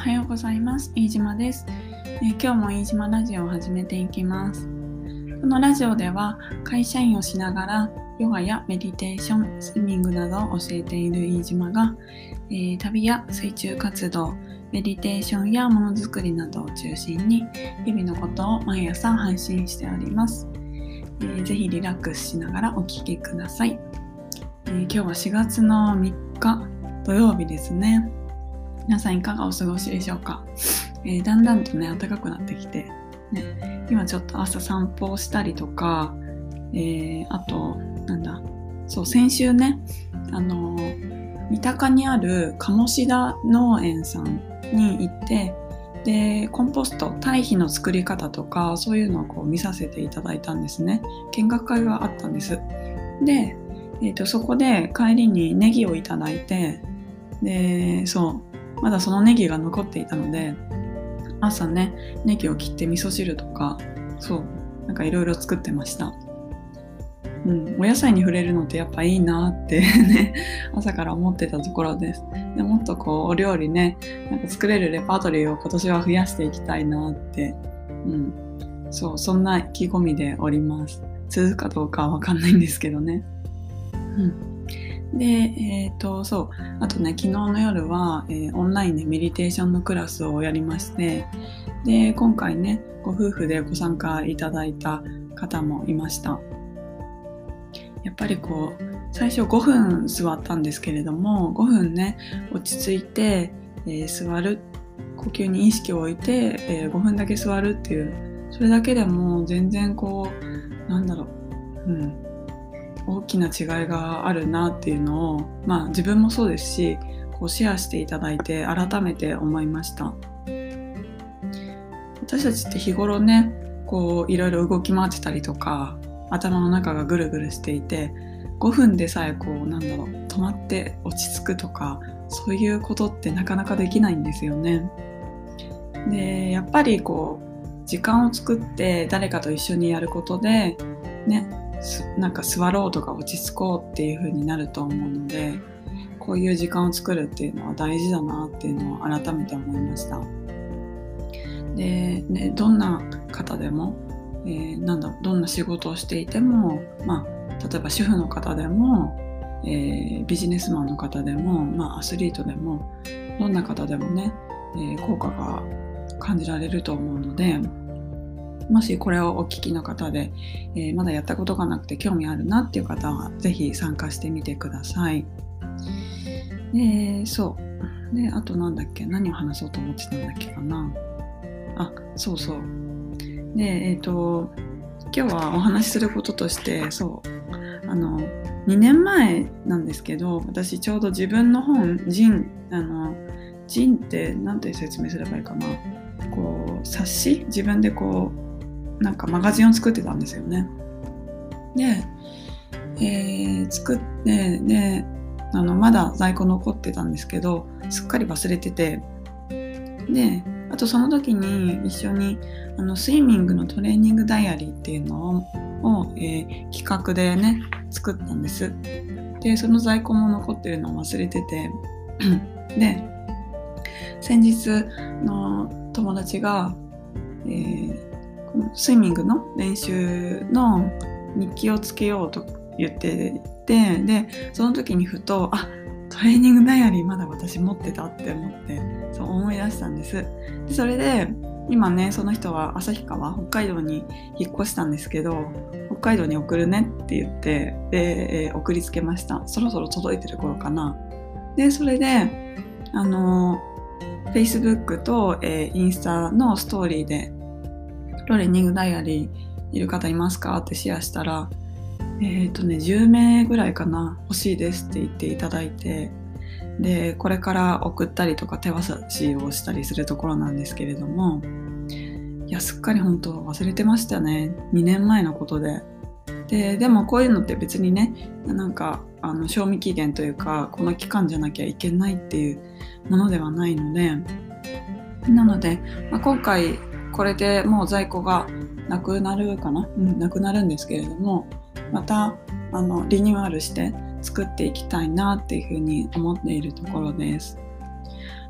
はようございます。飯島です、えー、今日も飯島ラジオを始めていきます。このラジオでは会社員をしながらヨガやメディテーション、スイミングなどを教えている飯島が、えー、旅や水中活動、メディテーションやものづくりなどを中心に日々のことを毎朝配信しております。えー、ぜひリラックスしながらお聴きください、えー、今日は4月の3日土曜日ですね。皆さんいかがお過ごしでしょうか、えー、だんだんとね暖かくなってきて、ね、今ちょっと朝散歩をしたりとか、えー、あとなんだ？そう先週ねあの三鷹にある鴨志田農園さんに行ってでコンポスト堆肥の作り方とかそういうのをこう見させていただいたんですね。見学会があったんです。で、えー、とそこで帰りにネギをいただいてでそうまだそのネギが残っていたので朝ねネギを切って味噌汁とかそうなんかいろいろ作ってました。うん、お野菜に触れるのってやっぱいいなって ね朝から思ってたところです。でもっとこうお料理ねなんか作れるレパートリーを今年は増やしていきたいなって、うん、そうそんな意気込みでおります。続くかどうかはわかんないんですけどね。うん。で、えっ、ー、と、そう。あとね、昨日の夜は、えー、オンラインでメディテーションのクラスをやりまして、で、今回ね、ご夫婦でご参加いただいた方もいました。やっぱりこう、最初5分座ったんですけれども、5分ね、落ち着いて、えー、座る、呼吸に意識を置いて、え5分だけ座るっていう、それだけでも全然こう、なんだろう、うん、大きな違いがあるなっていうのを、まあ、自分もそうですしこうシェアしていただいて改めて思いました私たちって日頃ねこういろいろ動き回ってたりとか頭の中がぐるぐるしていて5分でさえこうなんだろう止まって落ち着くとかそういうことってなかなかできないんですよね。でやっぱりこう時間を作って誰かと一緒にやることでねなんか座ろうとか落ち着こうっていう風になると思うのでこういう時間を作るっていうのは大事だなっていうのを改めて思いました。で、ね、どんな方でも、えー、なんだどんな仕事をしていても、まあ、例えば主婦の方でも、えー、ビジネスマンの方でも、まあ、アスリートでもどんな方でもね、えー、効果が感じられると思うのでもしこれをお聞きの方で、えー、まだやったことがなくて興味あるなっていう方は是非参加してみてください。で、そう。で、あとなんだっけ？何を話そうと思ってたんだっけかな？あ、そうそう。で、えっ、ー、と、今日はお話しすることとして、そう。あの、2年前なんですけど、私ちょうど自分の本、ジン、あの、ジンって何て説明すればいいかな？こう、冊子？自分でこう、なんかマガジンを作ってたんですよね。で、えー、作ってであのまだ在庫残ってたんですけどすっかり忘れてて。であとその時に一緒にあのスイミングのトレーニングダイアリーっていうのを、えー、企画でね作ったんです。でその在庫も残ってるのを忘れてて。で先日の友達が、えースイミングの練習の日記をつけようと言っててでその時にふとあトレーニングダイアリーまだ私持ってたって思ってそう思い出したんです。でそれで今ねその人は旭川北海道に引っ越したんですけど北海道に送るねって言ってで、送りつけました。そろそろ届いてる頃かな。でそれであの Facebook と、えー、インスタのストーリーでトレーニングダイアリーいる方いますか？ってシェアしたら、えっ、ー、とね、10名ぐらいかな、欲しいですって言っていただいて、で、これから送ったりとか手渡しをしたりするところなんですけれども、いや、すっかり本当忘れてましたね。2年前のことで。で、でもこういうのって別にね、なんか、あの、賞味期限というか、この期間じゃなきゃいけないっていうものではないので、なので、まあ、今回これでもう在庫がなくなるかな、うん、なくなるんですけれどもまたあのリニューアルして作っていきたいなっていうふうに思っているところです。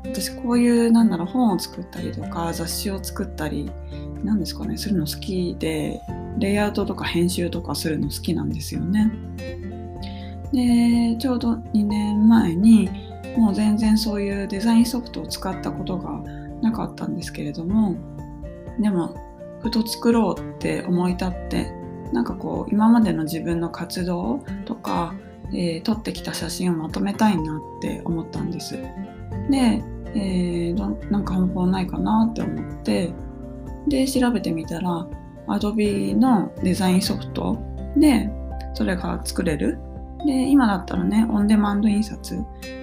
私こういうなんだろう本を作ったりとか雑誌を作ったりなんですかねするの好きでレイアウトとか編集とかするの好きなんですよね。でちょうど2年前にもう全然そういうデザインソフトを使ったことがなかったんですけれどもでもふと作ろうって思い立ってなんかこう今までの自分の活動とか、えー、撮ってきた写真をまとめたいなって思ったんです。で、えー、なんか方法ないかなって思ってで調べてみたら Adobe のデザインソフトでそれが作れるで今だったらねオンデマンド印刷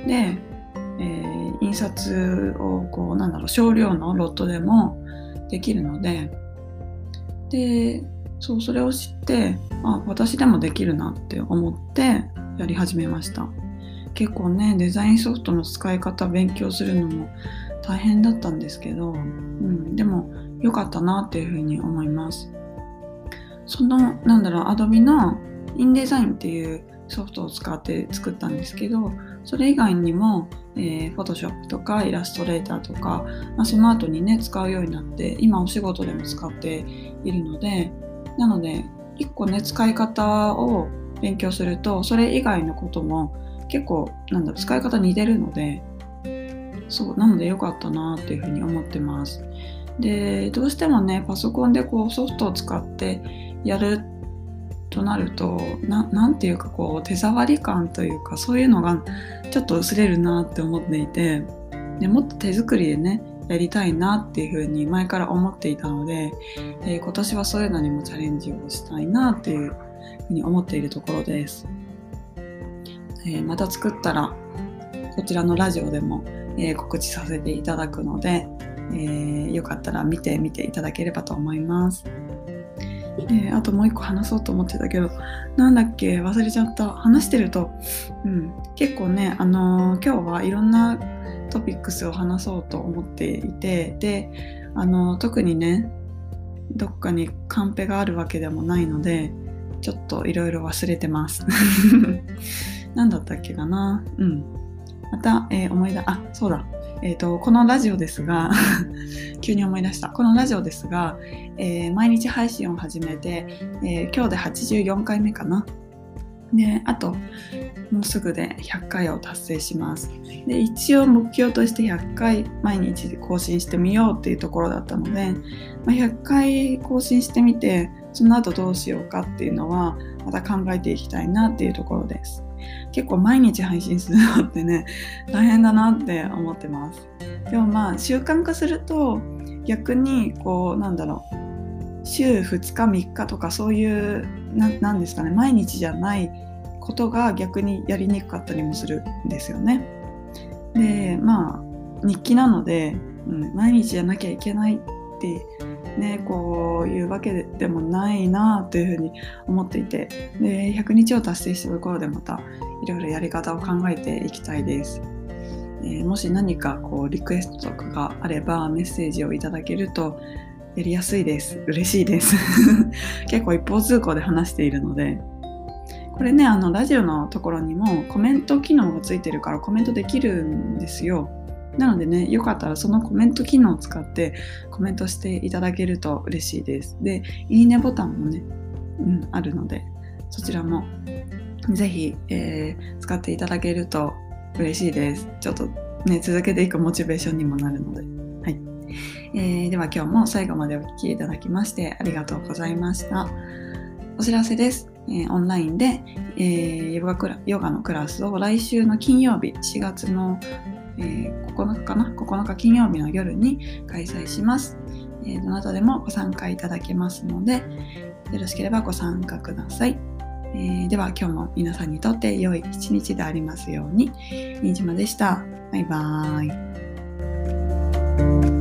で、えー、印刷をこうなんだろう少量のロットでもできるので。でそうそれを知ってあ私でもできるなって思ってやり始めました。結構ねデザインソフトの使い方勉強するのも大変だったんですけど、うん、でも良かったなっていうふうに思います。そのなんだろう Adobe のインデザインっていうソフトを使って作ったんですけどそれ以外にも、えー、Photoshop とかイラストレーターとか、まあ、その後にね使うようになって今お仕事でも使っているのでなので1個ね使い方を勉強するとそれ以外のことも結構なんだろ使い方似てるのでそうなので良かったなっていうふうに思ってます。でどうしてもねパソコンでこうソフトを使ってやるとなると何ていうかこう手触り感というかそういうのがちょっと薄れるなって思っていてでもっと手作りでねやりたいなっていうふうに前から思っていたので、えー、今年はそういうのにもチャレンジをしたいなっていうふうに思っているところです、えー、また作ったらこちらのラジオでも、えー、告知させていただくので、えよかったら見てみていただければと思います。えー、あともう一個話そうと思ってたけどなんだっけ忘れちゃった。話してると、うん、結構ね、あのー、今日はいろんなトピックスを話そうと思っていてで、あのー、特にねどっかにカンペがあるわけでもないのでちょっといろいろ忘れてます。何だったっけかな。うん。また、え、思い出あそうだ。えーと、このラジオですが急に思い出した。このラジオですが、えー、毎日配信を始めて、えー、今日で84回目かな。であともうすぐで100回を達成します。で一応目標として100回毎日更新してみようっていうところだったので、まあ、100回更新してみてその後どうしようかっていうのはまた考えていきたいなっていうところです結構毎日配信するのってね大変だなって思ってます。でもまあ習慣化すると逆にこうなんだろう週2日3日とかそういうなんですかね毎日じゃないことが逆にやりにくかったりもするんですよね。でまあ日記なので、うん、毎日じゃなきゃいけないってね、こういうわけでもないなというふうに思っていてで100日を達成したところでまたいろいろやり方を考えていきたいです。え、もし何かこうリクエストとかがあればメッセージをいただけるとやりやすいです。嬉しいです。結構一方通行で話しているので。これね、あの、ラジオのところにもコメント機能がついてるからコメントできるんですよ。なのでね、よかったらそのコメント機能を使ってコメントしていただけると嬉しいです。で、いいねボタンもね、うん、あるので、そちらもぜひ、えー、使っていただけると嬉しいです。ちょっとね、続けていくモチベーションにもなるので。はい。えー、では今日も最後までお聴きいただきましてありがとうございました。お知らせです。えー、オンラインで、えー、ヨガクラヨガのクラスを来週の金曜日、4月のえー、9日かな？9日金曜日の夜に開催します、えー、どなたでもご参加いただけますのでよろしければご参加ください、えー、では今日も皆さんにとって良い一日でありますように。新島でした。バイバーイ。